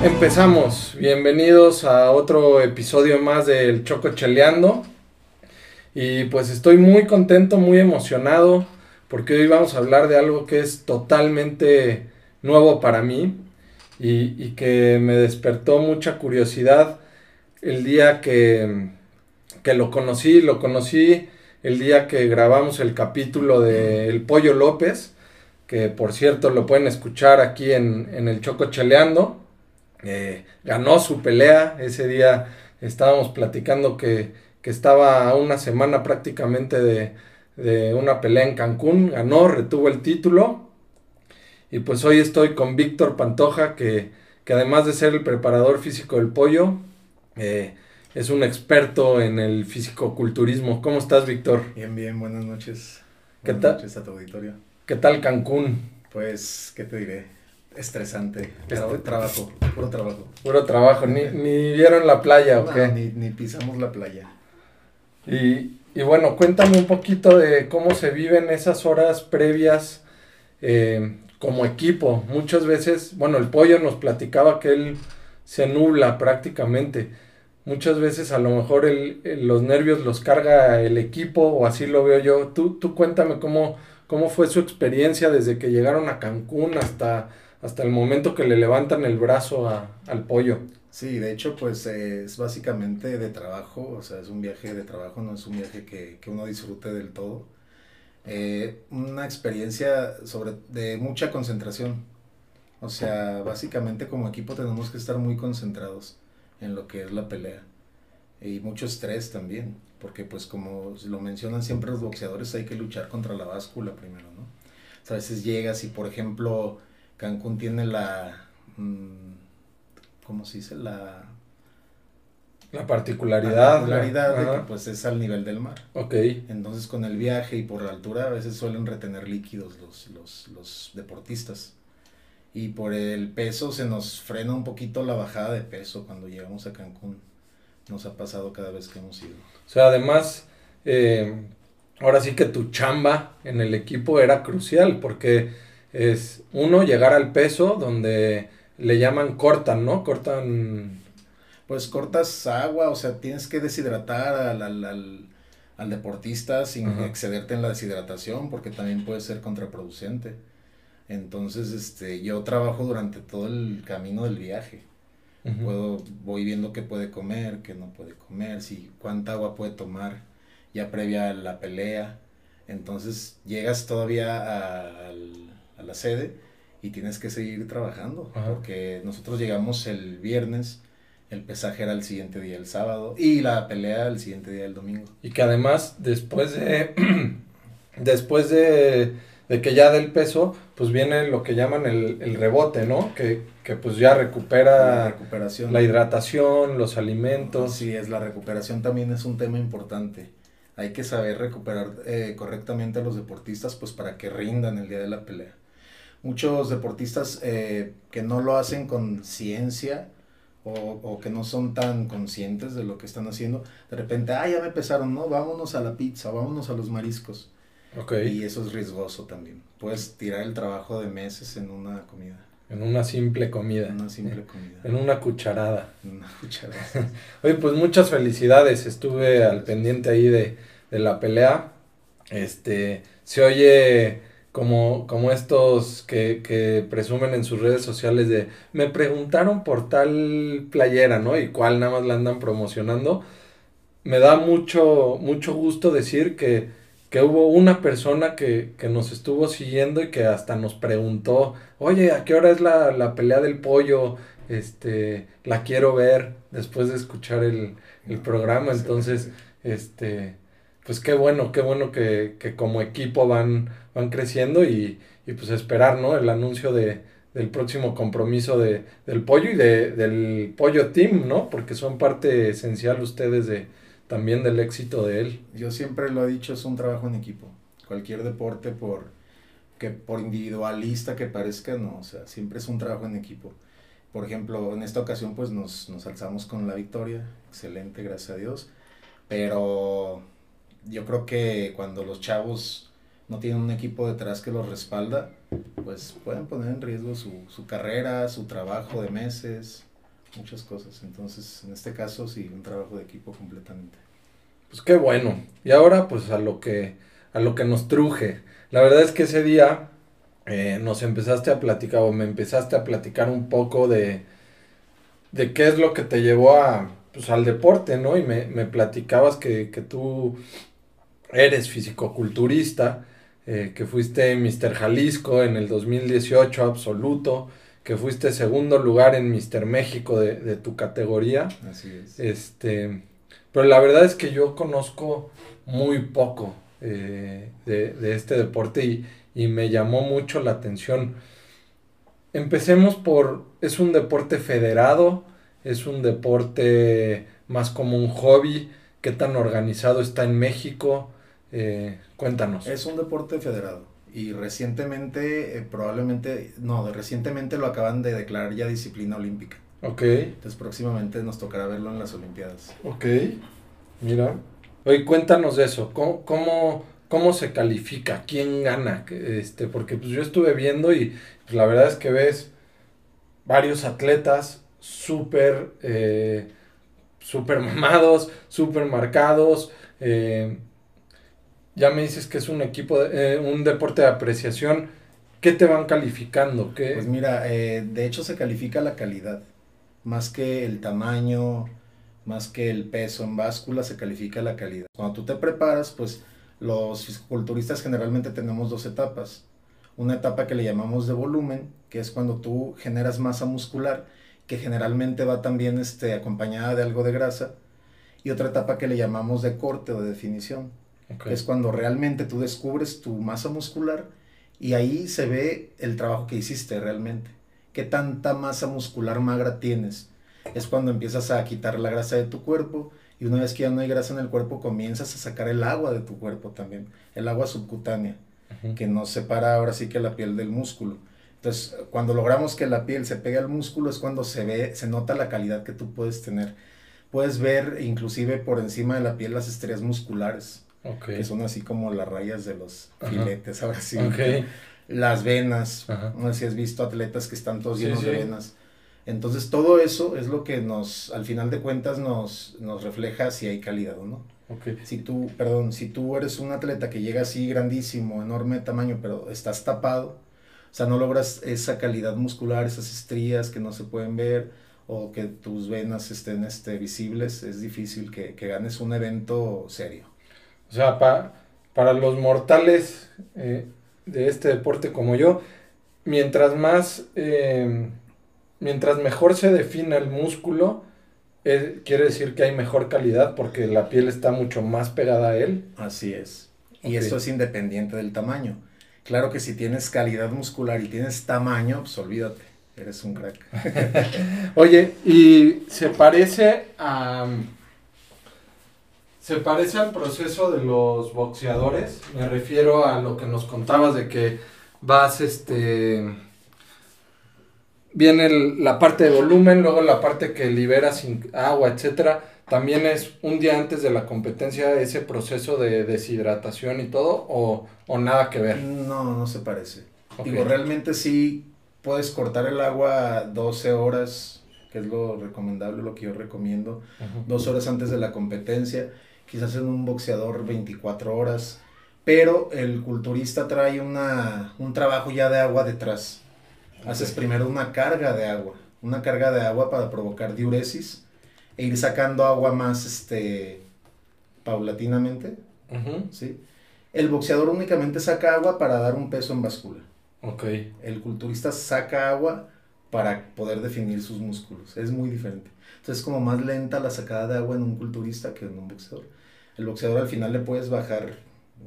Empezamos, bienvenidos a otro episodio más del Choco Cheleando. Y pues estoy muy contento, muy emocionado, porque hoy vamos a hablar de algo que es totalmente nuevo para mí y, que me despertó mucha curiosidad el día que, que lo conocí. Lo conocí el día que grabamos el capítulo de El Pollo López, que por cierto lo pueden escuchar aquí en, en el Choco Cheleando. Eh, ganó su pelea, ese día estábamos platicando que, que estaba a una semana prácticamente de, de una pelea en Cancún, ganó, retuvo el título. Y pues hoy estoy con Víctor Pantoja, que, que además de ser el preparador físico del pollo, eh, es un experto en el fisicoculturismo. ¿Cómo estás, Víctor? Bien, bien, buenas noches. ¿Qué buenas noches a tu auditorio. ¿Qué tal Cancún? Pues, ¿qué te diré? Estresante. Este- Tra- trabajo, puro trabajo. Puro trabajo, ni, ni vieron la playa o No, ni, ni pisamos la playa. Y, y bueno, cuéntame un poquito de cómo se viven esas horas previas eh, como equipo. Muchas veces, bueno, el pollo nos platicaba que él se nubla prácticamente. Muchas veces a lo mejor el- el- los nervios los carga el equipo o así lo veo yo. Tú, tú cuéntame cómo, cómo fue su experiencia desde que llegaron a Cancún hasta, hasta el momento que le levantan el brazo a- al pollo. Sí, de hecho, pues eh, es básicamente de trabajo, o sea, es un viaje de trabajo, no es un viaje que, que uno disfrute del todo. Eh, una experiencia sobre, de mucha concentración. O sea, básicamente como equipo tenemos que estar muy concentrados en lo que es la pelea. Y mucho estrés también, porque pues como lo mencionan siempre los boxeadores, hay que luchar contra la báscula primero, ¿no? O sea, a veces llegas y, por ejemplo, Cancún tiene la... mm, ¿Cómo se dice? La La la particularidad. particularidad de que pues es al nivel del mar. Ok. Entonces con el viaje y por la altura a veces suelen retener líquidos los, los, los deportistas. Y por el peso se nos frena un poquito la bajada de peso cuando llegamos a Cancún. Nos ha pasado cada vez que hemos ido. O sea, además, eh, ahora sí que tu chamba en el equipo era crucial porque es uno llegar al peso donde le llaman cortan, ¿no? Cortan. Pues cortas agua, o sea, tienes que deshidratar al, al, al, al deportista sin Ajá. excederte en la deshidratación porque también puede ser contraproducente. Entonces, este, yo trabajo durante todo el camino del viaje. Puedo, voy viendo qué puede comer, qué no puede comer, si cuánta agua puede tomar ya previa a la pelea. Entonces llegas todavía al- a la sede y tienes que seguir trabajando, Ajá. porque nosotros llegamos el viernes, el pesaje era el siguiente día el sábado y la pelea el siguiente día el domingo. Y que además, después de. después de, de que ya del peso, pues viene lo que llaman el, el rebote, ¿no? Que, que pues ya La recupera recuperación. la hidratación, los alimentos. Sí, es la recuperación también es un tema importante. Hay que saber recuperar eh, correctamente a los deportistas pues para que rindan el día de la pelea. Muchos deportistas eh, que no lo hacen con ciencia o, o que no son tan conscientes de lo que están haciendo, de repente, ah, ya me pesaron, ¿no? Vámonos a la pizza, vámonos a los mariscos. Y eso es riesgoso también. Puedes tirar el trabajo de meses en una comida, En una simple comida. en una simple comida, En una cucharada. en una cucharada. Oye, pues muchas felicidades. Estuve al pendiente ahí de, de la pelea. Este, se oye como, como estos que, que presumen en sus redes sociales de me preguntaron por tal playera, ¿no? Y cuál nada más la andan promocionando. Me da mucho, mucho gusto decir que, que hubo una persona que, que nos estuvo siguiendo y que hasta nos preguntó, oye, ¿a qué hora es la, la pelea del pollo? Este, la quiero ver después de escuchar el, el programa. Entonces, este, pues qué bueno, qué bueno que, que como equipo van, van creciendo y, y pues esperar, ¿no? El anuncio de, del próximo compromiso de, del pollo y de, del pollo team, ¿no? Porque son parte esencial ustedes de, también del éxito de él. Yo siempre lo he dicho, es un trabajo en equipo. Cualquier deporte, por, que por individualista que parezca, no, o sea, siempre es un trabajo en equipo. Por ejemplo, en esta ocasión pues nos, nos alzamos con la victoria, excelente, gracias a Dios, pero yo creo que cuando los chavos no tienen un equipo detrás que los respalda, pues pueden poner en riesgo su, su carrera, su trabajo de meses, muchas cosas. Entonces, en este caso, sí, un trabajo de equipo completamente. Pues qué bueno. Y ahora, pues a lo que, a lo que nos truje. La verdad es que ese día eh, nos empezaste a platicar, o me empezaste a platicar un poco de, de qué es lo que te llevó a, pues, al deporte, ¿no? Y me, me platicabas que, que tú eres fisicoculturista, eh, que fuiste Mr. Jalisco en el 2018 absoluto, que fuiste segundo lugar en Mr. México de, de tu categoría. Así es. Este, pero la verdad es que yo conozco muy poco eh, de, de este deporte y, y me llamó mucho la atención. Empecemos por, es un deporte federado, es un deporte más como un hobby, qué tan organizado está en México, eh, cuéntanos. Es un deporte federado y recientemente, eh, probablemente, no, de recientemente lo acaban de declarar ya disciplina olímpica. Ok, Entonces próximamente nos tocará verlo en las Olimpiadas. ok, mira. Oye, cuéntanos de eso, ¿cómo, cómo, cómo se califica? ¿Quién gana? Este, porque pues yo estuve viendo y pues, la verdad es que ves varios atletas eh, súper mamados, súper marcados. eh, ya me dices que es un equipo, eh, un deporte de apreciación. ¿Qué te van calificando? ¿Qué? Pues mira, de hecho se califica la calidad, más que el tamaño, más que el peso en báscula, se califica la calidad. Cuando tú te preparas, pues los fisiculturistas generalmente tenemos dos etapas. Una etapa que le llamamos de volumen, que es cuando tú generas masa muscular, que generalmente va también este, acompañada de algo de grasa. Y otra etapa que le llamamos de corte o de definición, que es cuando realmente tú descubres tu masa muscular y ahí se ve el trabajo que hiciste realmente. ¿Qué tanta masa muscular magra tienes? Es cuando empiezas a quitar la grasa de tu cuerpo y una vez que ya no hay grasa en el cuerpo comienzas a sacar el agua de tu cuerpo también, el agua subcutánea, que nos separa ahora sí que la piel del músculo. Entonces, cuando logramos que la piel se pegue al músculo es cuando se ve, se nota la calidad que tú puedes tener. Puedes ver inclusive por encima de la piel las estrellas musculares Ok. que son así como las rayas de los Ajá. filetes, ahora sí. Ok. Las venas, Ajá. no sé si has visto atletas que están todos Sí, llenos de sí. venas. Entonces todo eso es lo que nos, al final de cuentas, nos, nos refleja si hay calidad o no. Ok. Si tú, perdón, si tú eres un atleta que llega así grandísimo, enorme tamaño, pero estás tapado, o sea, no logras esa calidad muscular, esas estrías que no se pueden ver, o que tus venas estén este, visibles, es difícil que, que ganes un evento serio. O sea, pa- para los mortales eh, de este deporte como yo, mientras más, eh, mientras mejor se defina el músculo, eh, quiere decir que hay mejor calidad porque la piel está mucho más pegada a él. Así es. Y Ok. esto es independiente del tamaño. Claro que si tienes calidad muscular y tienes tamaño, pues olvídate, eres un crack. Oye, y se parece a... Se parece al proceso de los boxeadores. Me refiero a lo que nos contabas de que vas, este... Viene la parte de volumen, luego la parte que liberas agua, etcétera. También es un día antes de la competencia ese proceso de deshidratación y todo, o, o nada que ver. No, no se parece. Ok. Digo, realmente sí puedes cortar el agua 12 horas, que es lo recomendable, lo que yo recomiendo. Dos horas antes de la competencia, quizás en un boxeador 24 horas. Pero el culturista trae una, un trabajo ya de agua detrás. Haces primero una carga de agua, una carga de agua para provocar diuresis e ir sacando agua más este, paulatinamente. ¿sí? El boxeador únicamente saca agua para dar un peso en báscula. Ok. El culturista saca agua para poder definir sus músculos. Es muy diferente. Entonces es como más lenta la sacada de agua en un culturista que en un boxeador. El boxeador al final le puedes bajar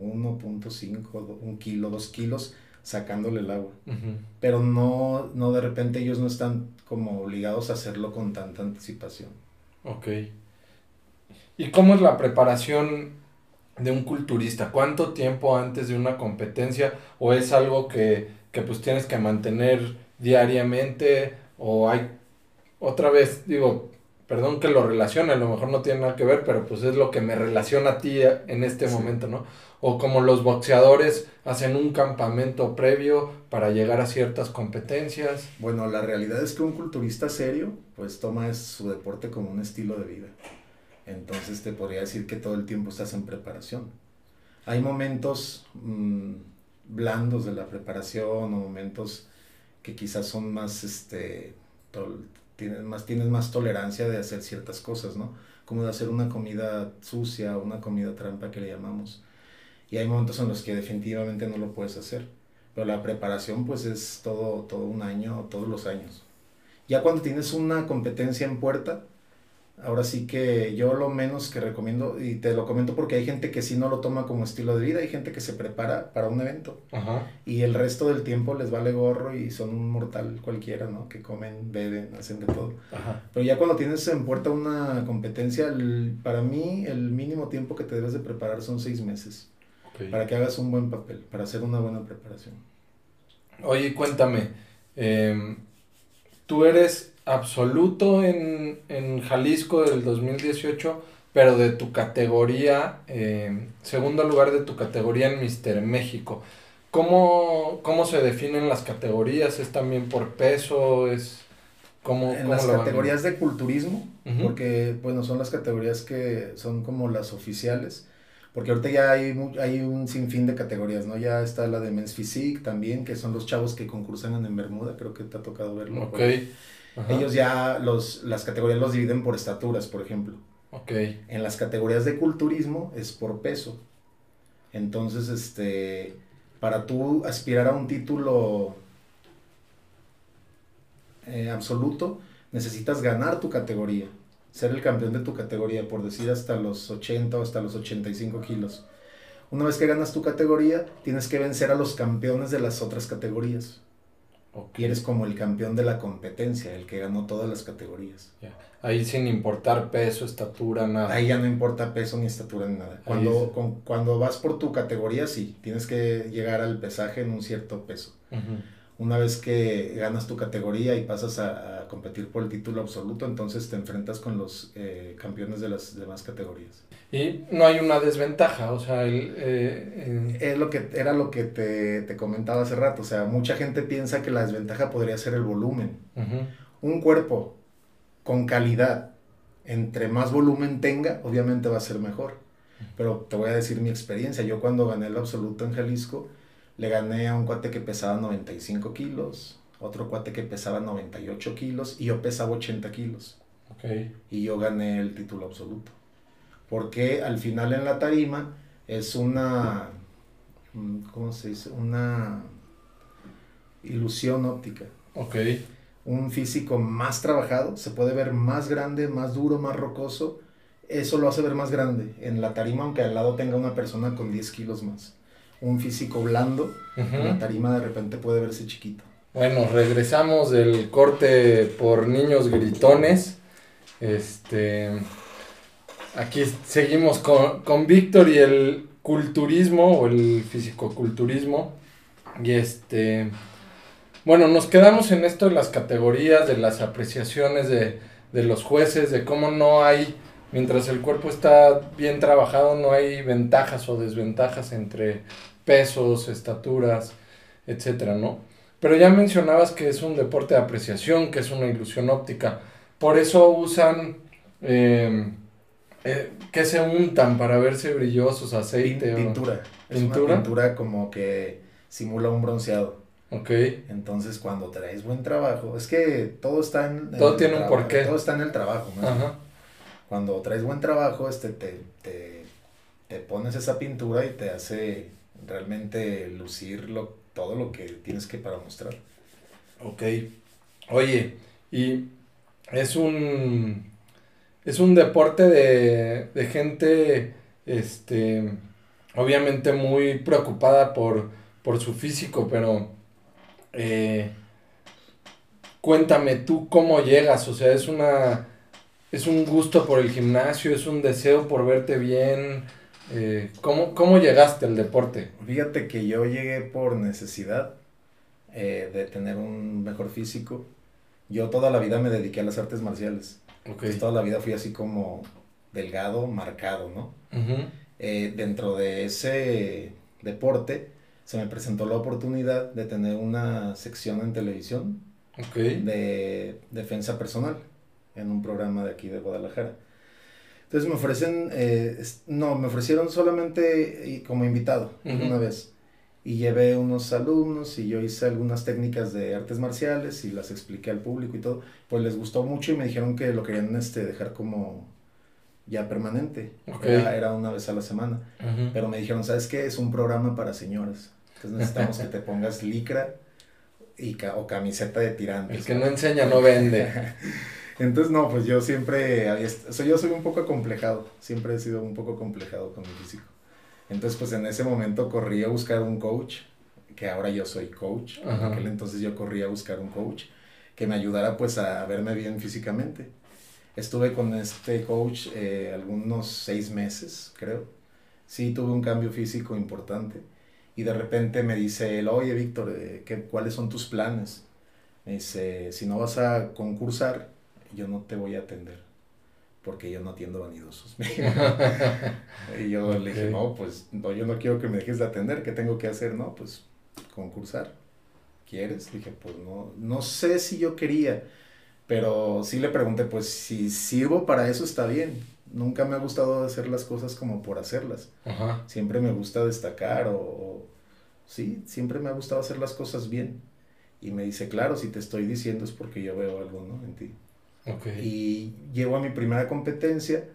1.5, do- un kilo, dos kilos sacándole el agua. Pero no, no de repente ellos no están como obligados a hacerlo con tanta anticipación. Ok. ¿Y cómo es la preparación de un culturista? ¿Cuánto tiempo antes de una competencia? ¿O es algo que, que pues tienes que mantener diariamente? ¿O hay otra vez, digo, perdón que lo relacione, a lo mejor no tiene nada que ver, pero pues es lo que me relaciona a ti en este momento, ¿no? O como los boxeadores hacen un campamento previo para llegar a ciertas competencias. Bueno, la realidad es que un culturista serio, pues toma su deporte como un estilo de vida. Entonces te podría decir que todo el tiempo estás en preparación. Hay momentos mm, blandos de la preparación o momentos que quizás son más, este, tienes más, tienes más tolerancia de hacer ciertas cosas, ¿no? Como de hacer una comida sucia, una comida trampa que le llamamos. Y hay momentos en los que definitivamente no lo puedes hacer. Pero la preparación pues es todo, todo un año, todos los años. Ya cuando tienes una competencia en puerta, Ahora sí que yo lo menos que recomiendo, y te lo comento porque hay gente que sí no lo toma como estilo de vida, hay gente que se prepara para un evento y el resto del tiempo les vale gorro y son un mortal cualquiera, ¿no? Que comen, beben, hacen de todo. Pero ya cuando tienes en puerta una competencia, para mí el mínimo tiempo que te debes de preparar son seis meses para que hagas un buen papel, para hacer una buena preparación. Oye, cuéntame, em, tú eres absoluto en, en Jalisco del 2018, pero de tu categoría, eh, segundo lugar de tu categoría en Mister México. ¿Cómo, ¿Cómo se definen las categorías? ¿Es también por peso? ¿Es cómo, En las categorías de culturismo, porque bueno, son las categorías que son como las oficiales. Porque ahorita ya hay, hay un sinfín de categorías, ¿no? Ya está la de Men's Physique también, que son los chavos que concursan en Bermuda, creo que te ha tocado verlo. Ok. Ellos ya los, las categorías los dividen por estaturas, por ejemplo. Ok. En las categorías de culturismo es por peso. Entonces, este, para tú aspirar a un título eh, absoluto, necesitas ganar tu categoría, ser el campeón de tu categoría, por decir hasta los 80 o hasta los 85 kilos. Una vez que ganas tu categoría, tienes que vencer a los campeones de las otras categorías. Y eres como el campeón de la competencia, el que ganó todas las categorías. Ahí sin importar peso, estatura, nada. Ahí ya no importa peso ni estatura ni nada. Cuando, cuando vas por tu categoría, sí, tienes que llegar al pesaje en un cierto peso. Una vez que ganas tu categoría y pasas a, competir por el título absoluto, entonces te enfrentas con los eh, campeones de las demás categorías. Y no hay una desventaja, o sea, el, eh, es lo que era lo que te, te, comentaba hace rato, o sea, mucha gente piensa que la desventaja podría ser el volumen. Un cuerpo con calidad, entre más volumen tenga, obviamente va a ser mejor. Pero te voy a decir mi experiencia, yo cuando gané el absoluto en Jalisco, le gané a un cuate que pesaba 95 kilos, otro cuate que pesaba 98 kilos y yo pesaba 80 kilos. Y yo gané el título absoluto. Porque al final en la tarima es una, mm, ¿cómo se dice? Una ilusión óptica. Ok. Un físico más trabajado, se puede ver más grande, más duro, más rocoso. Eso lo hace ver más grande en la tarima, aunque al lado tenga una persona con 10 kilos más. Un físico blando, en la tarima de repente puede verse chiquito. Bueno, regresamos del corte por niños gritones. Este. Aquí seguimos con, con Víctor y el culturismo o el fisicoculturismo. Y este. Bueno, nos quedamos en esto de las categorías, de las apreciaciones de, de los jueces, de cómo no hay, mientras el cuerpo está bien trabajado, no hay ventajas o desventajas entre pesos, estaturas, etcétera, ¿no? Pero ya mencionabas que es un deporte de apreciación, que es una ilusión óptica. Por eso usan, eh, eh, ¿qué se untan para verse brillosos? Aceite. Pintura. ¿Pintura? pintura como que simula un bronceado. Ok. Entonces cuando traes buen trabajo, es que todo está en... Todo tiene un porqué. Todo está en el trabajo. ¿no? Cuando traes buen trabajo, este, te, te, te pones esa pintura y te hace realmente lucir todo lo que tienes que para mostrar. Ok. Oye, y es un es un deporte de, de gente este obviamente muy preocupada por, por su físico, pero eh, cuéntame tú cómo llegas, o sea, es una es un gusto por el gimnasio, es un deseo por verte bien, eh, ¿cómo, llegaste al deporte? Fíjate que yo llegué por necesidad eh, de tener un mejor físico. Yo toda la vida me dediqué a las artes marciales. Ok. Entonces, toda la vida fui así como delgado, marcado, ¿no? Eh, dentro de ese deporte se me presentó la oportunidad de tener una sección en televisión de defensa personal en un programa de aquí de Guadalajara. Entonces me ofrecen, eh, no, me ofrecieron solamente y- como invitado Ujú. una vez. Y llevé unos alumnos y yo hice algunas técnicas de artes marciales y las expliqué al público y todo. Pues les gustó mucho y me dijeron que lo querían este, dejar como ya permanente. Ok. Era, era una vez a la semana. Ujú. Pero me dijeron, ¿sabes qué? Es un programa para señoras. Entonces necesitamos que te pongas licra y ca- o camiseta de tirantes. El que no enseña no vende. Entonces, no, pues yo siempre sea, yo soy un poco acomplejado, siempre he sido un poco acomplejado con mi físico. Entonces, pues en ese momento corrí a buscar un coach, que ahora yo soy coach, en Ajá. aquel entonces yo corrí a buscar un coach que me ayudara pues a verme bien físicamente. Estuve con este coach eh, algunos seis meses, creo. Sí, tuve un cambio físico importante. Y de repente me dice él, oye Víctor, eh, ¿qué, ¿cuáles son tus planes? Me dice, si no vas a concursar, yo no te voy a atender, porque yo no atiendo vanidosos. y yo le dije, no, pues no, yo no quiero que me dejes de atender, ¿qué tengo que hacer? No, pues concursar. ¿Quieres? Dije, pues no, no sé si yo quería, pero sí le pregunté, pues si sirvo para eso está bien. Nunca me ha gustado hacer las cosas como por hacerlas. Ajá. Siempre me gusta destacar o, o- sí, siempre me ha gustado hacer las cosas bien. Y me dice, claro, si te estoy diciendo es porque yo veo algo, ¿no? En ti. Ok. Y llego a mi primera competencia.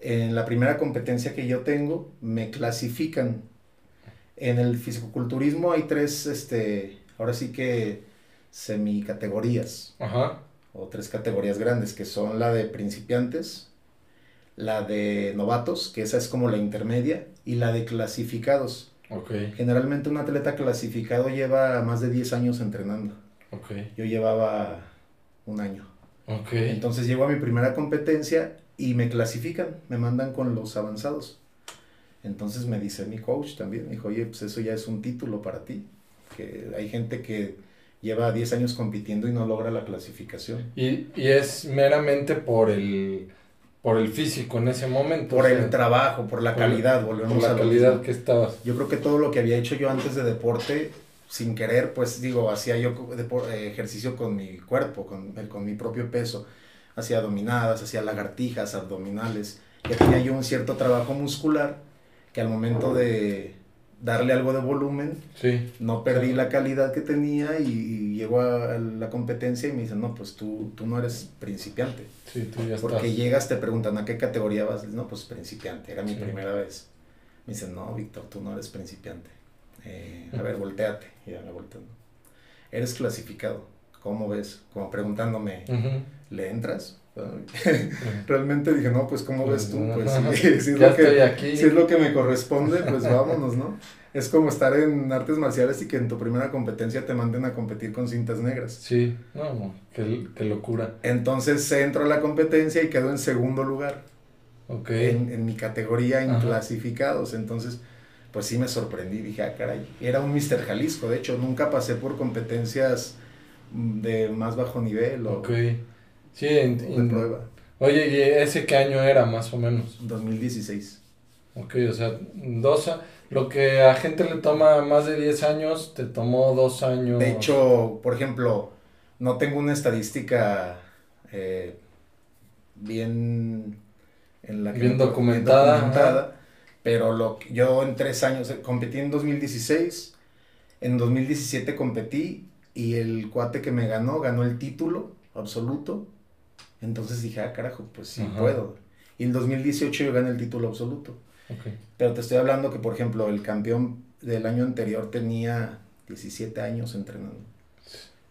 En la primera competencia que yo tengo, me clasifican. En el fisicoculturismo hay tres, este, ahora sí que semicategorías, Ajá. o tres categorías grandes, que son la de principiantes, la de novatos, que esa es como la intermedia, y la de clasificados. Ok. Generalmente un atleta clasificado lleva más de 10 años entrenando. Ok. Yo llevaba un año. Ok. Entonces llego a mi primera competencia y me clasifican, me mandan con los avanzados. Entonces me dice mi coach también, me dijo, oye, pues eso ya es un título para ti. Que hay gente que lleva 10 años compitiendo y no logra la clasificación. Y, y es meramente por el, por el físico en ese momento. Por o sea, el trabajo, por la por la- calidad, volvemos por la a lo calidad mismo. que estabas. Yo creo que todo lo que había hecho yo antes de deporte, sin querer, pues digo, hacía yo eh, ejercicio con mi cuerpo, con, el- con mi propio peso. Hacía dominadas, hacía lagartijas, abdominales. Ya tenía yo un cierto trabajo muscular que al momento de darle algo de volumen, Sí. no perdí la calidad que tenía y, y llego a la competencia y me dicen, no, pues tú, tú no eres principiante. Sí, tú ya Porque estás. llegas, te preguntan, ¿a qué categoría vas? No, pues principiante, era mi Sí. primera vez. Me dicen, no, Víctor, tú no eres principiante. Eh, a ver, volteate. Y ya me volteo. Eres clasificado. ¿Cómo ves? Como preguntándome, Ujú. ¿le entras? Realmente dije, no, pues ¿cómo ves tú? Pues sí, si es, lo que, estoy aquí. si es lo que me corresponde, pues vámonos, ¿no? Es como estar en artes marciales y que en tu primera competencia te manden a competir con cintas negras. Sí, no, no, qué, qué locura. Entonces entro a la competencia y quedo en segundo lugar. Ok. en, en mi categoría en Ajá. clasificados. Entonces, pues sí me sorprendí. Dije, ah, caray. Era un Mr. Jalisco. De hecho, nunca pasé por competencias mm, de más bajo nivel o. Sí, en- de en- prueba. oye, ¿y ese qué año era más o menos? 2016. Ok, o sea, dos lo que a gente le toma más de 10 años, te tomó dos años. De hecho, por ejemplo, no tengo una estadística eh, bien en la que Bien documentada, documentada, pero lo yo en tres años eh, competí en 2016, en 2017 competí y el cuate que me ganó ganó el título absoluto. Entonces dije, ah, carajo, pues sí Ajá. puedo. Y en 2018 yo gané el título absoluto. Pero te estoy hablando que, por ejemplo, el campeón del año anterior tenía 17 años entrenando.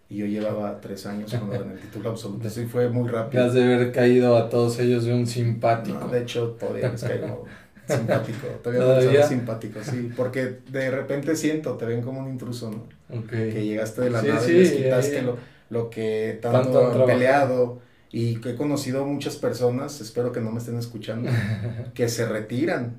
Y yo llevaba 3 años cuando gané el título absoluto. Eso fue muy rápido. has de haber caído a todos ellos de un simpático. No, de hecho, todavía les caigo simpático. Todavía, ¿Todavía? Simpático, sí. Porque de repente siento, te ven como un intruso, ¿no? Ok. Que llegaste de la Sí, nada sí, y les quitaste lo, lo que Tanto han tanto, han trabajado. peleado. Y que he conocido muchas personas, espero que no me estén escuchando, que se retiran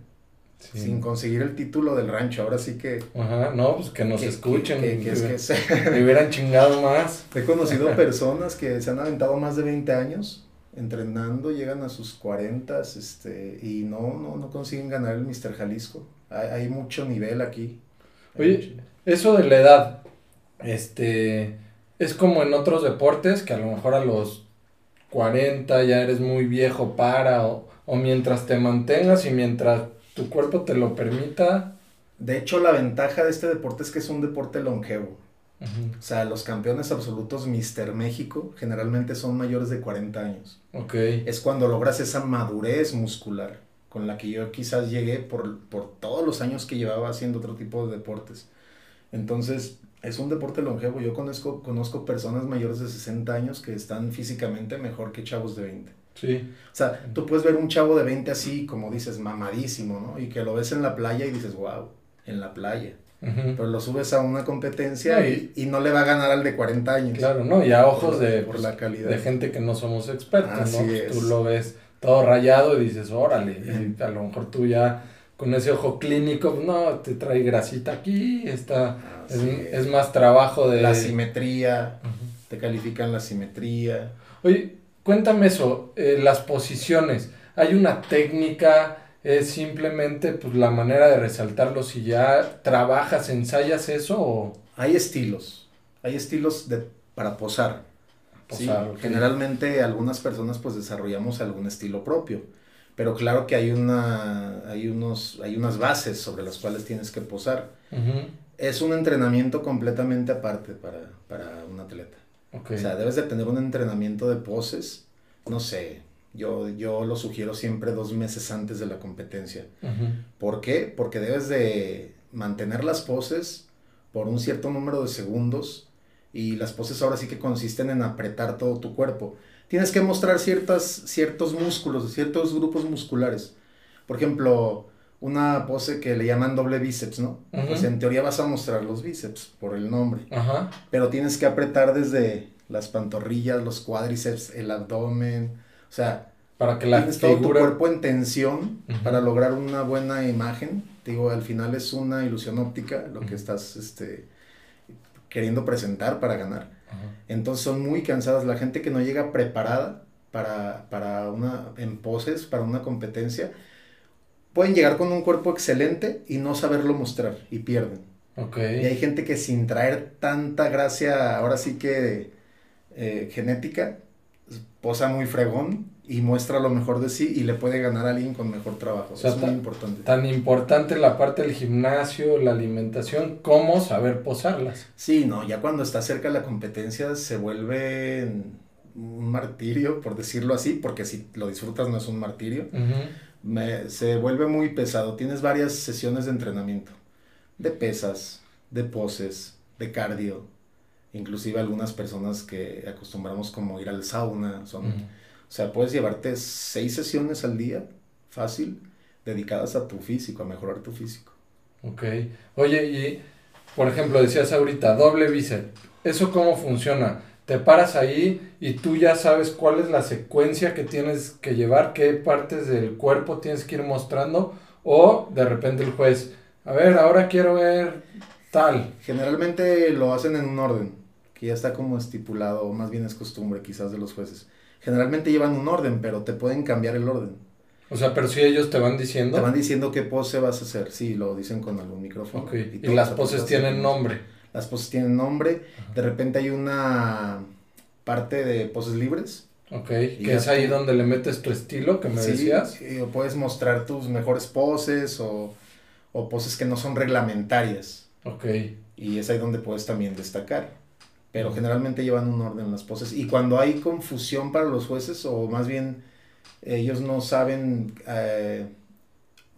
sin conseguir el título del rancho. Ahora sí que. Ajá, no, pues que nos escuchen. Que, que, que, se... hubieran chingado más. He conocido personas que se han aventado más de 20 años entrenando, llegan a sus 40 este, y no, no, no consiguen ganar el Mr. Jalisco. Hay, hay mucho nivel aquí. Oye, eso de la edad, este, es como en otros deportes que a lo mejor a los 40 ya eres muy viejo para o, o mientras te mantengas y mientras tu cuerpo te lo permita. De hecho, la ventaja de este deporte es que es un deporte longevo. O sea, los campeones absolutos Mister México generalmente son mayores de 40 años. Ok. Es cuando logras esa madurez muscular con la que yo quizás llegué por, por todos los años que llevaba haciendo otro tipo de deportes. Entonces, es un deporte longevo. Yo conozco, conozco personas mayores de 60 años que están físicamente mejor que chavos de 20. Sí. O sea, tú puedes ver un chavo de 20 así, como dices, mamadísimo, ¿no? Y que lo ves en la playa y dices, wow, en la playa. Pero lo subes a una competencia y, y, no le va a ganar al de 40 años. Claro, ¿no? Y a ojos por, de, por la calidad. de gente que no somos expertos, Así ¿no? es. Tú lo ves todo rayado y dices, órale, y a lo mejor tú ya con ese ojo clínico, pues, no, te trae grasita aquí, está, es, es, más trabajo de... La simetría, te califican la simetría. Oye, cuéntame eso, eh, las posiciones, ¿hay una técnica, es simplemente pues la manera de resaltarlo si ya trabajas, ensayas eso o...? Hay estilos, hay estilos de, para posar. Posar, sí. Generalmente algunas personas pues desarrollamos algún estilo propio, pero claro que hay, una, hay, unos, hay unas bases sobre las cuales tienes que posar. Es un entrenamiento completamente aparte para, para un atleta. O sea, debes de tener un entrenamiento de poses, no sé, yo, yo lo sugiero siempre dos meses antes de la competencia. ¿Por qué? Porque debes de mantener las poses por un cierto número de segundos y las poses ahora sí que consisten en apretar todo tu cuerpo. Tienes que mostrar ciertas, ciertos músculos, ciertos grupos musculares. Por ejemplo, una pose que le llaman doble bíceps, ¿no? Ujú. Pues en teoría vas a mostrar los bíceps por el nombre, pero tienes que apretar desde las pantorrillas, los cuádriceps, el abdomen, o sea, para que la tienes todo tu cuerpo en tensión para lograr una buena imagen. Digo, al final es una ilusión óptica lo que estás este, queriendo presentar para ganar. Entonces son muy cansadas. La gente que no llega preparada para, para una, en poses, para una competencia, pueden llegar con un cuerpo excelente y no saberlo mostrar y pierden. Y hay gente que sin traer tanta gracia, ahora sí que eh, genética, posa muy fregón y muestra lo mejor de sí y le puede ganar a alguien con mejor trabajo. O sea, es muy ta- importante. Tan importante la parte del gimnasio, la alimentación, como saber posarlas. Sí, no, ya cuando está cerca de la competencia se vuelve un martirio, por decirlo así, porque si lo disfrutas no es un martirio. Me- se vuelve muy pesado. Tienes varias sesiones de entrenamiento, de pesas, de poses, de cardio, inclusive algunas personas que acostumbramos como ir al sauna, son, ujú. o sea, puedes llevarte seis sesiones al día, fácil, dedicadas a tu físico, a mejorar tu físico. Ok. Oye, y por ejemplo, decías ahorita, doble bíceps. ¿Eso cómo funciona? Te paras ahí y tú ya sabes cuál es la secuencia que tienes que llevar, qué partes del cuerpo tienes que ir mostrando, o de repente el juez, a ver, ahora quiero ver tal. Generalmente lo hacen en un orden, que ya está como estipulado, o más bien es costumbre quizás de los jueces. Generalmente llevan un orden, pero te pueden cambiar el orden. O sea, pero si ellos te van diciendo. Te van diciendo qué pose vas a hacer, sí, lo dicen con algún micrófono. Ok, Y, todos las poses tienen nombre. Las poses tienen nombre. De repente hay una parte de poses libres. Ok. Y Que es ahí tú- donde le metes tu estilo que me Sí, decías. y- o puedes mostrar tus mejores poses o, o poses que no son reglamentarias. Ok. Y es ahí donde puedes también destacar. Pero generalmente llevan un orden las poses. Y cuando hay confusión para los jueces, o más bien ellos no saben, eh,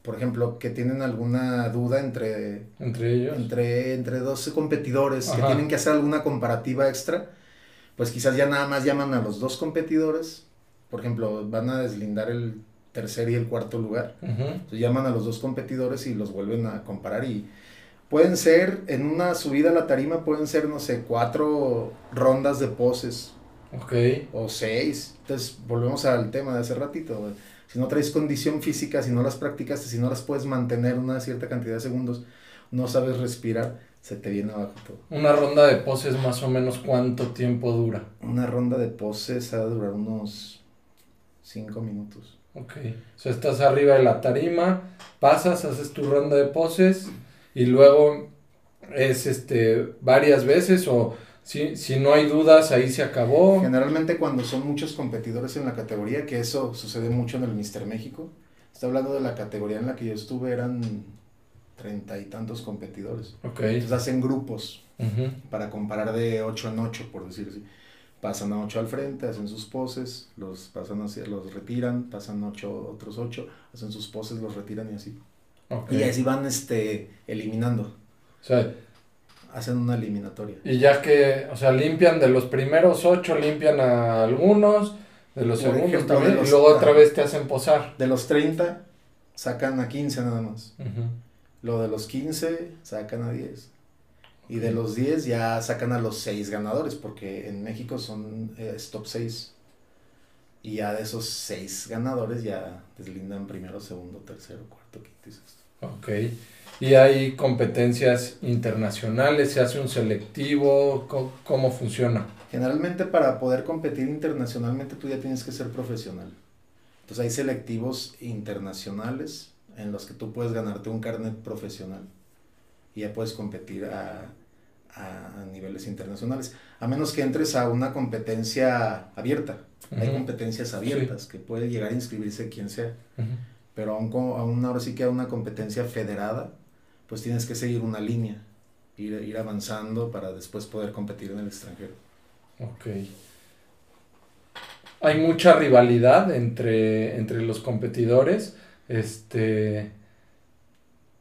por ejemplo, que tienen alguna duda entre Entre ellos. entre, entre dos competidores que tienen que hacer alguna comparativa extra, pues quizás ya nada más llaman a los dos competidores. Por ejemplo, van a deslindar el tercer y el cuarto lugar. Entonces llaman a los dos competidores y los vuelven a comparar y pueden ser, en una subida a la tarima, pueden ser, no sé, cuatro rondas de poses Ok. o seis. Entonces volvemos al tema de hace ratito. güey. Si no traes condición física, si no las practicaste, si no las puedes mantener una cierta cantidad de segundos, no sabes respirar, se te viene abajo todo. Una ronda de poses más o menos cuánto tiempo dura. Una ronda de poses ha de durar unos 5 minutos. Ok. O sea, estás arriba de la tarima, pasas, haces tu ronda de poses y luego es este varias veces o si, si no hay dudas ahí se acabó. Generalmente cuando son muchos competidores en la categoría, que eso sucede mucho en el Mister México, está hablando de la categoría en la que yo estuve, eran treinta y tantos competidores. Ok. Entonces hacen grupos para comparar de 8 en 8, por decir así. Pasan a 8 al frente, hacen sus poses, los pasan hacia, los retiran, pasan ocho, otros 8, hacen sus poses, los retiran y así. Ok. Y así van este, eliminando, O sea, hacen una eliminatoria. y ya que, o sea, limpian de los primeros ocho, limpian a algunos, de los Por segundos ejemplo, también, los- y luego otra ah. vez te hacen posar. De los 30 sacan a 15 nada más. Ujú. Lo de los 15 sacan a 10. Y de los 10 ya sacan a los 6 ganadores, porque en México son eh, top 6. Y ya de esos 6 ganadores ya deslindan primero, segundo, tercero, cuarto, quinto y sexto. Ok. Y hay competencias internacionales, se hace un selectivo, ¿cómo, cómo funciona? Generalmente para poder competir internacionalmente tú ya tienes que ser profesional. Entonces hay selectivos internacionales en los que tú puedes ganarte un carnet profesional y ya puedes competir a, a- a niveles internacionales. A menos que entres a una competencia abierta. Hay competencias abiertas que puede llegar a inscribirse quien sea. Pero aún, aún ahora sí que a una competencia federada, pues tienes que seguir una línea, ir, ir avanzando para después poder competir en el extranjero. Ok. Hay mucha rivalidad entre, entre los competidores. Este.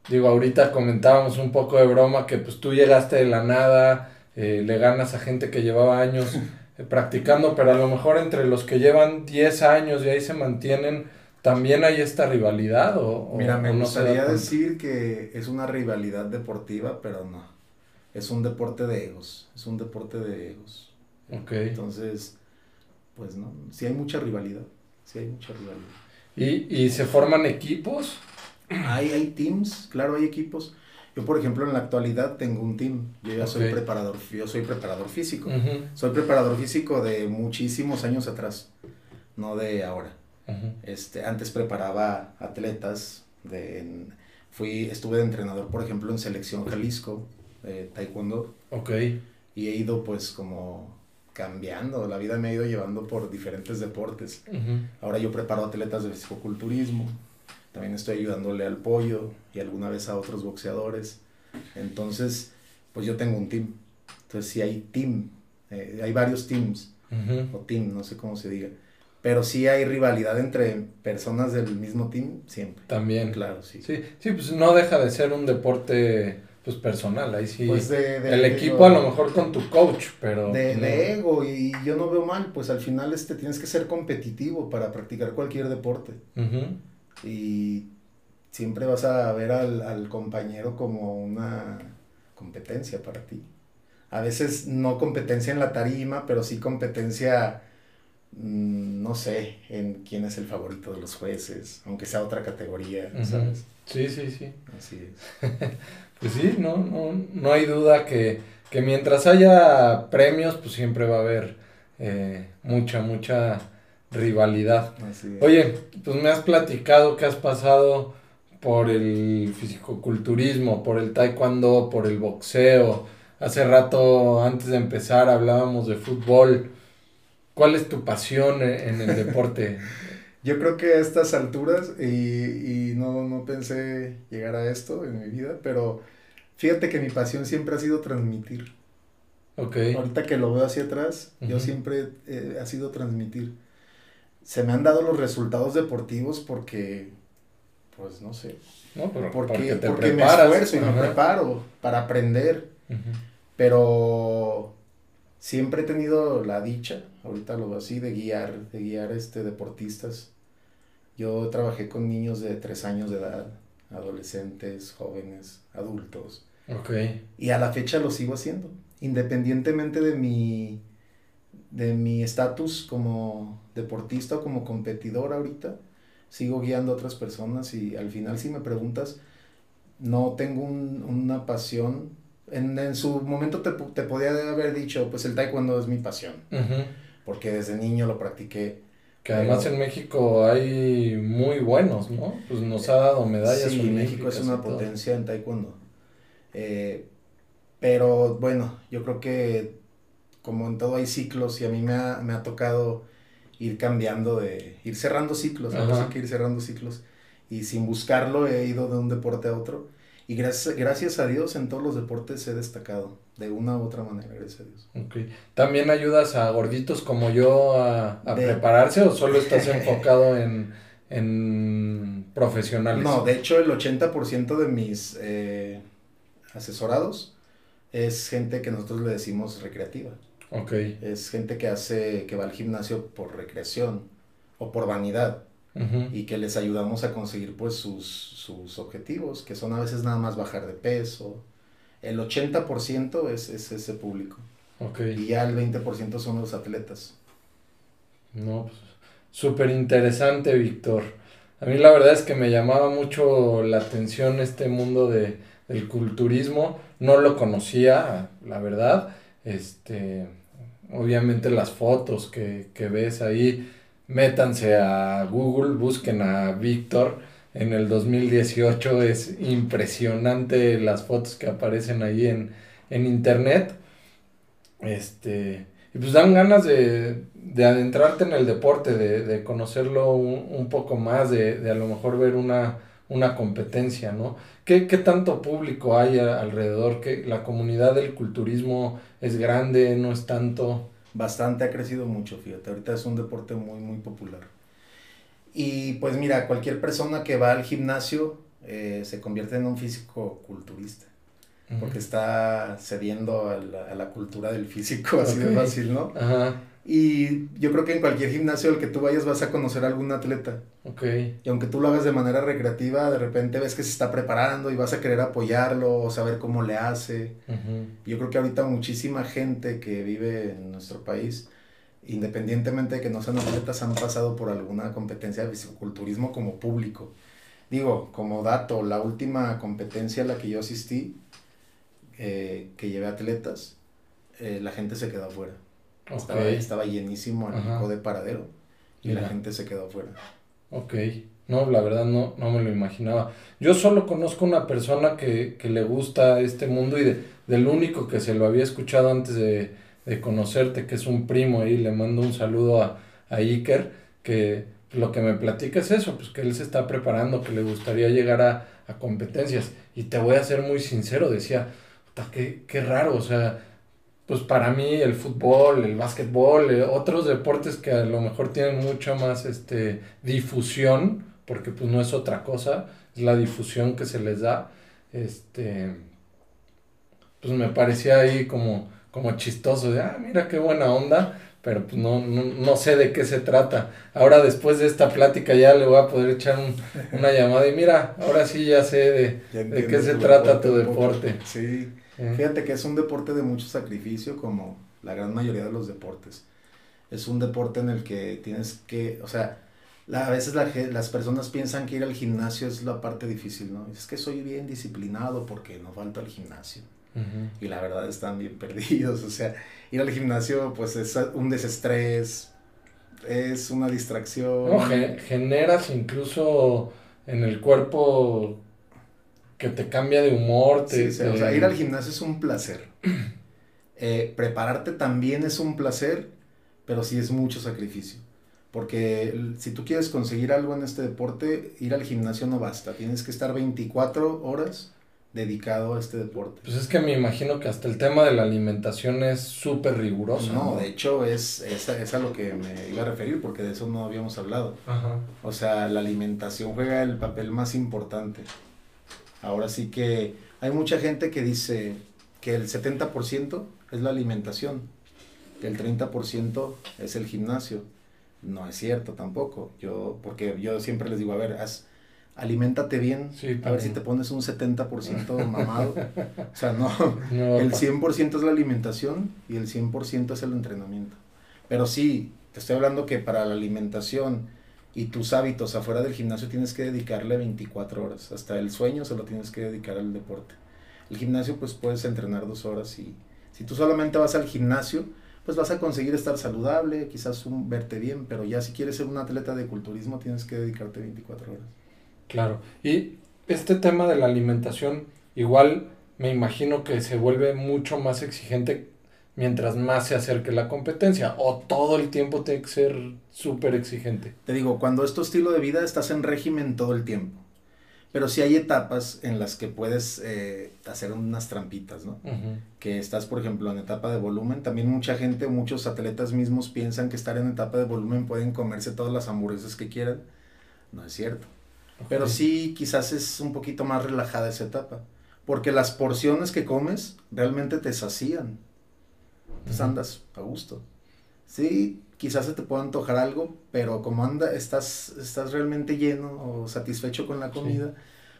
Digo, ahorita comentábamos un poco de broma que pues tú llegaste de la nada, eh, le ganas a gente que llevaba años eh, practicando, pero a lo mejor entre los que llevan 10 años y ahí se mantienen, ¿también hay esta rivalidad o, o- Mira, me o no se da gustaría decir que es una rivalidad deportiva, pero no. Es un deporte de egos, es un deporte de egos. Ok. Entonces, pues no, sí hay mucha rivalidad, sí hay mucha rivalidad. ¿Y, y se forman equipos? Hay, hay teams, claro, hay equipos. Yo, por ejemplo, en la actualidad tengo un team. Yo ya soy preparador, yo soy preparador físico. Soy preparador físico de muchísimos años atrás, no de ahora. Ujú. Este, antes preparaba atletas, de, en- fui, estuve de entrenador, por ejemplo, en Selección Jalisco, de Taekwondo, Ok. y he ido pues como cambiando, la vida me ha ido llevando por diferentes deportes. Ujú. Ahora yo preparo atletas de fisicoculturismo, también estoy ayudándole al pollo y alguna vez a otros boxeadores. Entonces, pues yo tengo un team. Entonces sí hay team, eh, hay varios teams, Ujú. o team, no sé cómo se diga. Pero sí hay rivalidad entre personas del mismo team, siempre. También. Claro, sí. Sí, sí, pues no deja de ser un deporte pues personal, ahí sí. Pues de, de- el de- equipo a lo mejor con tu coach, pero De, no. ego, y yo no veo mal, pues al final este, tienes que ser competitivo para practicar cualquier deporte. Y siempre vas a ver al, al compañero como una competencia para ti. A veces no competencia en la tarima, pero sí competencia, no sé, en quién es el favorito de los jueces, aunque sea otra categoría. ¿sabes? Sí, sí, sí. Así es. Pues sí, no, no, no hay duda que, que mientras haya premios, pues siempre va a haber eh, mucha, mucha rivalidad. Así es. Oye, pues me has platicado que has pasado por el fisicoculturismo, por el taekwondo, por el boxeo. Hace rato, antes de empezar, hablábamos de fútbol. ¿Cuál es tu pasión en el deporte? Yo creo que a estas alturas, y, y no, no pensé llegar a esto en mi vida, pero fíjate que mi pasión siempre ha sido transmitir. Ok. Ahorita que lo veo hacia atrás, yo siempre eh, ha sido transmitir. Se me han dado los resultados deportivos porque, pues no sé, No, pero porque, porque te porque me esfuerzo y me preparo para aprender, pero siempre he tenido la dicha, ahorita lo veo así, de guiar, de guiar este, deportistas. Yo trabajé con niños de tres años de edad, adolescentes, jóvenes, adultos. Ok. Y a la fecha lo sigo haciendo, independientemente de mi de mi estatus como deportista o como competidor ahorita, sigo guiando a otras personas y al final si me preguntas, no tengo un, una pasión. En, en su momento te, te, podía haber dicho, pues el taekwondo es mi pasión, porque desde niño lo practiqué. Que además en México hay muy buenos, ¿no? Pues nos ha dado medallas. Sí, México es una potencia en taekwondo. Eh, pero bueno, yo creo que como en todo hay ciclos y a mí me ha, me ha tocado ir cambiando de, ir cerrando ciclos, ¿no? que ir cerrando ciclos. Y sin buscarlo he ido de un deporte a otro. Y gracias, gracias a Dios en todos los deportes he destacado, de una u otra manera, gracias a Dios. Okay. ¿También ayudas a gorditos como yo a, prepararse o solo estás enfocado en, en, profesionales? No, de hecho el 80% de mis eh, asesorados es gente que nosotros le decimos recreativa. Okay. Es gente que hace, que va al gimnasio por recreación o por vanidad. Y que les ayudamos a conseguir pues sus, sus, objetivos, que son a veces nada más bajar de peso. El 80% es, es, ese público. Okay. Y ya el 20% son los atletas. No, pues súper interesante, Víctor. A mí la verdad es que me llamaba mucho la atención este mundo de, del culturismo. No lo conocía, la verdad. Este, obviamente las fotos que, ves ahí, métanse a Google, busquen a Víctor. En el 2018 es impresionante las fotos que aparecen ahí en, internet. Este, y pues dan ganas de, adentrarte en el deporte, de, conocerlo un, poco más, de, a lo mejor ver una, una competencia, ¿no? ¿Qué, ¿Qué, tanto público hay alrededor? que ¿La comunidad del culturismo es grande, no es tanto? Bastante, ha crecido mucho, fíjate. Ahorita es un deporte muy, muy popular. Y pues mira, cualquier persona que va al gimnasio eh, se convierte en un físico culturista. Porque está cediendo a la, a la, cultura del físico, así de fácil, ¿no? Ajá. Y yo creo que en cualquier gimnasio al que tú vayas vas a conocer a algún atleta. Ok. Y aunque tú lo hagas de manera recreativa, de repente ves que se está preparando y vas a querer apoyarlo o saber cómo le hace. Yo creo que ahorita muchísima gente que vive en nuestro país, independientemente de que no sean atletas, han pasado por alguna competencia de fisiculturismo como público. Digo, como dato, la última competencia a la que yo asistí, eh, que llevé atletas, eh, la gente se quedó afuera. Estaba, llenísimo el de paradero y la gente se quedó afuera. Ok, no, la verdad no, no me lo imaginaba. Yo solo conozco una persona que, le gusta este mundo y del único que se lo había escuchado antes de, conocerte, que es un primo ahí, le mando un saludo a, a Iker, que lo que me platica es eso, pues que él se está preparando, que le gustaría llegar a, a competencias. Y te voy a ser muy sincero, decía, qué, qué raro, o sea, pues para mí el fútbol, el básquetbol, eh, otros deportes que a lo mejor tienen mucha más este, difusión, porque pues no es otra cosa, es la difusión que se les da, este, pues me parecía ahí como, como chistoso, de, ah, mira qué buena onda, pero pues no, no, sé de qué se trata. Ahora después de esta plática ya le voy a poder echar una llamada y mira, ahora sí ya sé de, de qué se trata tu deporte. Sí. Fíjate que es un deporte de mucho sacrificio como la gran mayoría de los deportes. Es un deporte en el que tienes que, o sea, a veces las personas piensan que ir al gimnasio es la parte difícil, ¿no? Es que soy bien disciplinado porque no falta al gimnasio. Y la verdad están bien perdidos, o sea, ir al gimnasio pues es un desestrés, es una distracción. No, generas incluso en el cuerpo que te cambia de humor. Te, O sea, ir al gimnasio es un placer. Eh, prepararte también es un placer, pero sí es mucho sacrificio. Porque si tú quieres conseguir algo en este deporte, ir al gimnasio no basta. Tienes que estar 24 horas dedicado a este deporte. Pues es que me imagino que hasta el tema de la alimentación es súper riguroso. No, de hecho es, es, a lo que me iba a referir porque de eso no habíamos hablado. O sea, la alimentación juega el papel más importante. Ahora sí que hay mucha gente que dice que el 70% es la alimentación, que el 30% es el gimnasio. No es cierto tampoco. Yo, porque yo siempre les digo, a ver, haz, aliméntate bien, a ver si te pones un 70% mamado. o sea, no, el 100% es la alimentación y el 100% es el entrenamiento. Pero sí, te estoy hablando que para la alimentación y tus hábitos afuera del gimnasio tienes que dedicarle 24 horas. Hasta el sueño se lo tienes que dedicar al deporte. El gimnasio pues puedes entrenar dos horas y si tú solamente vas al gimnasio, pues vas a conseguir estar saludable, quizás un, verte bien, pero ya si quieres ser un atleta de culturismo tienes que dedicarte 24 horas. Claro, y este tema de la alimentación igual me imagino que se vuelve mucho más exigente mientras más se acerque la competencia o todo el tiempo tiene que ser súper exigente. Te digo, cuando es tu estilo de vida estás en régimen todo el tiempo. Pero sí hay etapas en las que puedes eh, hacer unas trampitas, ¿no? Que estás, por ejemplo, en etapa de volumen. También mucha gente, muchos atletas mismos piensan que estar en etapa de volumen pueden comerse todas las hamburguesas que quieran. No es cierto. Pero sí, quizás es un poquito más relajada esa etapa. Porque las porciones que comes realmente te sacían. Pues andas a gusto. Sí, quizás se te pueda antojar algo, pero como anda, estás, estás realmente lleno o satisfecho con la comida,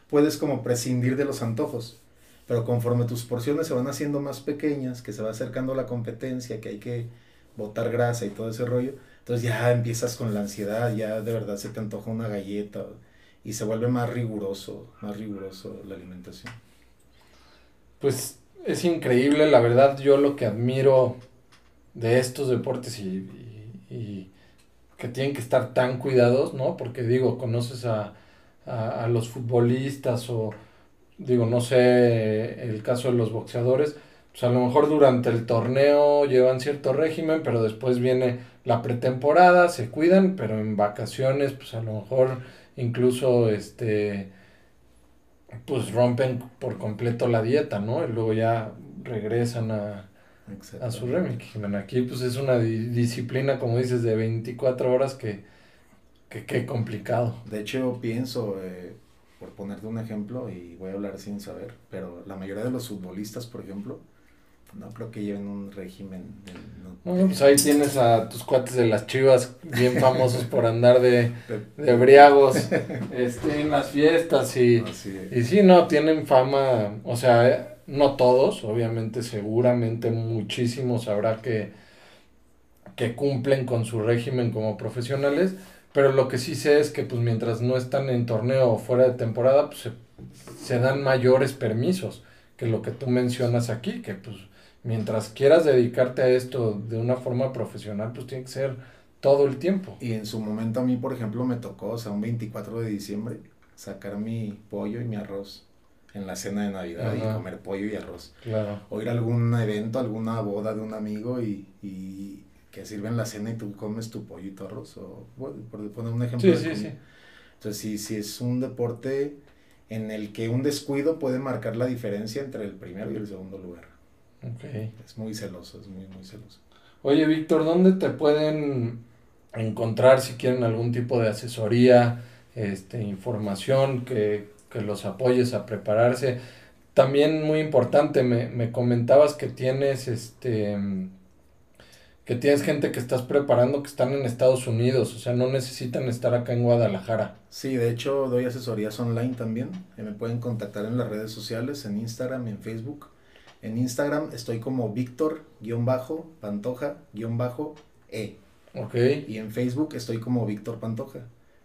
puedes como prescindir de los antojos. Pero conforme tus porciones se van haciendo más pequeñas, que se va acercando la competencia, que hay que botar grasa y todo ese rollo, entonces ya empiezas con la ansiedad, ya de verdad se te antoja una galleta y se vuelve más riguroso, más riguroso la alimentación. Pues es increíble, la verdad yo lo que admiro de estos deportes y y que tienen que estar tan cuidados, ¿no? Porque digo, conoces a, a, los futbolistas o digo, no sé, el caso de los boxeadores, pues a lo mejor durante el torneo llevan cierto régimen, pero después viene la pretemporada, se cuidan, pero en vacaciones, pues a lo mejor incluso este pues rompen por completo la dieta, ¿no? Y luego ya regresan a, a su remix. Aquí pues es una disciplina, como dices, de 24 horas que, que, complicado. De hecho, pienso, eh, por ponerte un ejemplo, y voy a hablar sin saber, pero la mayoría de los futbolistas, por ejemplo, no creo que lleven un régimen. bueno, pues ahí tienes a tus cuates de las chivas, bien famosos por andar de, de briagos este, en las fiestas y, y sí, no, tienen fama, o sea, no todos, obviamente seguramente muchísimos habrá que, que cumplen con su régimen como profesionales, pero lo que sí sé es que pues mientras no están en torneo o fuera de temporada, pues se, dan mayores permisos que lo que tú mencionas aquí, que pues mientras quieras dedicarte a esto de una forma profesional, pues tiene que ser todo el tiempo. Y en su momento a mí, por ejemplo, me tocó, o sea, un 24 de diciembre, sacar mi pollo y mi arroz en la cena de Navidad y comer pollo y arroz. Claro. O ir a algún evento, alguna boda de un amigo y, y que sirven la cena y tú comes tu pollo y tu arroz. O, por poner un ejemplo. Sí, sí, sí. Entonces, sí, sí es un deporte en el que un descuido puede marcar la diferencia entre el primero y el segundo lugar. Okay. Es muy celoso, es muy, muy celoso. Oye, Víctor, ¿dónde te pueden encontrar si quieren algún tipo de asesoría, este, información que, que los apoyes a prepararse. También muy importante, me, me comentabas que tienes este que tienes gente que estás preparando que están en Estados Unidos, o sea, no necesitan estar acá en Guadalajara. Sí, de hecho doy asesorías online también. Me pueden contactar en las redes sociales, en Instagram, en Facebook. En Instagram estoy como Víctor-Pantoja-E. Ok. Y en Facebook estoy como Víctor Pantoja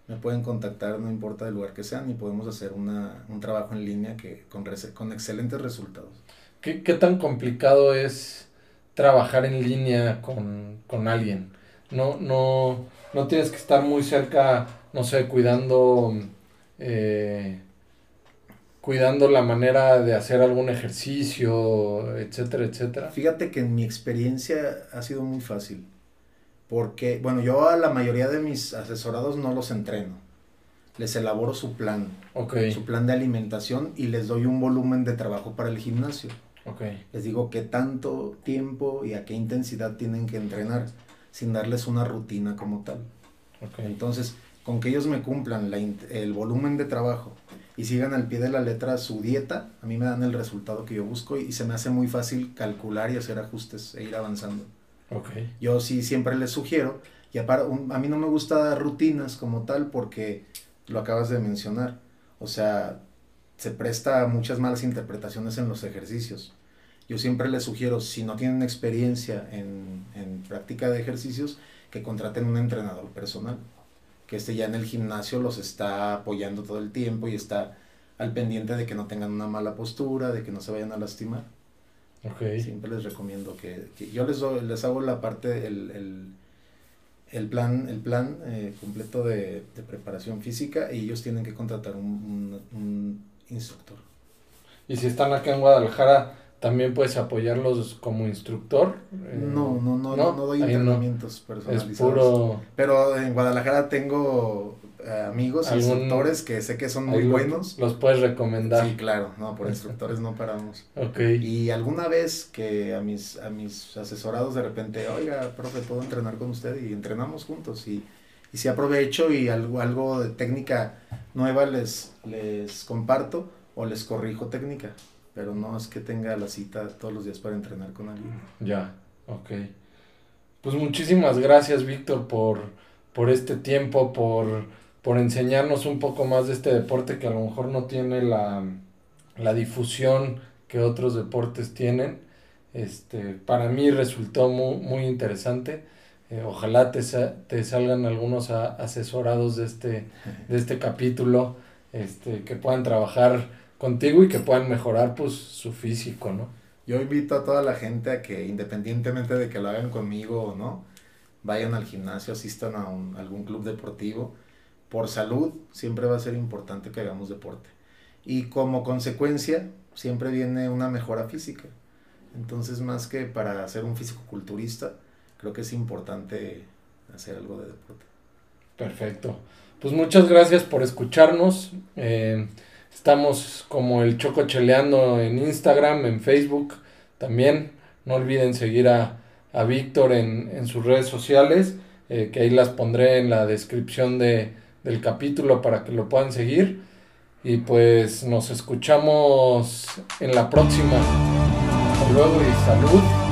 me pueden contactar, no importa el lugar que sean, y podemos hacer una, un trabajo en línea que con, con excelentes resultados. ¿Qué, ¿Qué, tan complicado es trabajar en línea con, con alguien? No, no, no tienes que estar muy cerca, no sé, cuidando, eh, cuidando la manera de hacer algún ejercicio, etcétera, etcétera. Fíjate que en mi experiencia ha sido muy fácil porque, bueno, yo a la mayoría de mis asesorados no los entreno. Les elaboro su plan, su plan de alimentación y les doy un volumen de trabajo para el gimnasio. Les digo qué tanto tiempo y a qué intensidad tienen que entrenar sin darles una rutina como tal. Entonces, con que ellos me cumplan el volumen de trabajo y sigan al pie de la letra su dieta, a mí me dan el resultado que yo busco y se me hace muy fácil calcular y hacer ajustes e ir avanzando. Okay. Yo sí siempre les sugiero, y a mí no me gusta dar rutinas como tal porque lo acabas de mencionar, o sea, se presta a muchas malas interpretaciones en los ejercicios. Yo siempre les sugiero, si no tienen experiencia en, en práctica de ejercicios, que contraten un entrenador personal. Que este ya en el gimnasio los está apoyando todo el tiempo y está al pendiente de que no tengan una mala postura, de que no se vayan a lastimar. Okay. Siempre les recomiendo que, yo les, les hago la parte, el, el, el plan, el plan eh, completo de, de, preparación física y ellos tienen que contratar un, un, instructor. Y si están acá en Guadalajara, ¿también puedes apoyarlos como instructor? no, no, no, no, no, doy entrenamientos personalizados. Es puro... Pero en Guadalajara tengo eh, amigos, instructores que sé que son muy buenos. Los puedes recomendar. Sí, claro, no, por instructores no paramos. Ok. Y alguna vez que a mis, a mis asesorados de repente, oiga, profe, ¿puedo entrenar con usted? Y entrenamos juntos. Y, y si aprovecho y algo, algo de técnica nueva les, les comparto o les corrijo técnica. Pero no es que tenga la cita todos los días para entrenar con alguien. Ya, ok. Pues muchísimas gracias, Víctor, por, por este tiempo, por por enseñarnos un poco más de este deporte que a lo mejor no tiene la, difusión que otros deportes tienen. Este, para mí resultó muy, muy interesante. Eh, ojalá te, te, salgan algunos asesorados de este, de este capítulo este, que puedan trabajar contigo y que puedan mejorar pues, su físico, ¿no? Yo invito a toda la gente a que independientemente de que lo hagan conmigo o no, vayan al gimnasio, asistan a, a algún club deportivo por salud siempre va a ser importante que hagamos deporte. Y como consecuencia siempre viene una mejora física. Entonces más que para ser un físico culturista, creo que es importante hacer algo de deporte. Perfecto. Pues muchas gracias por escucharnos. Eh, estamos como el Choco Cheleando en Instagram, en Facebook también. No olviden seguir a, Víctor en, sus redes sociales, eh, que ahí las pondré en la descripción de, del capítulo para que lo puedan seguir. Y pues nos escuchamos en la próxima. Hasta luego y salud.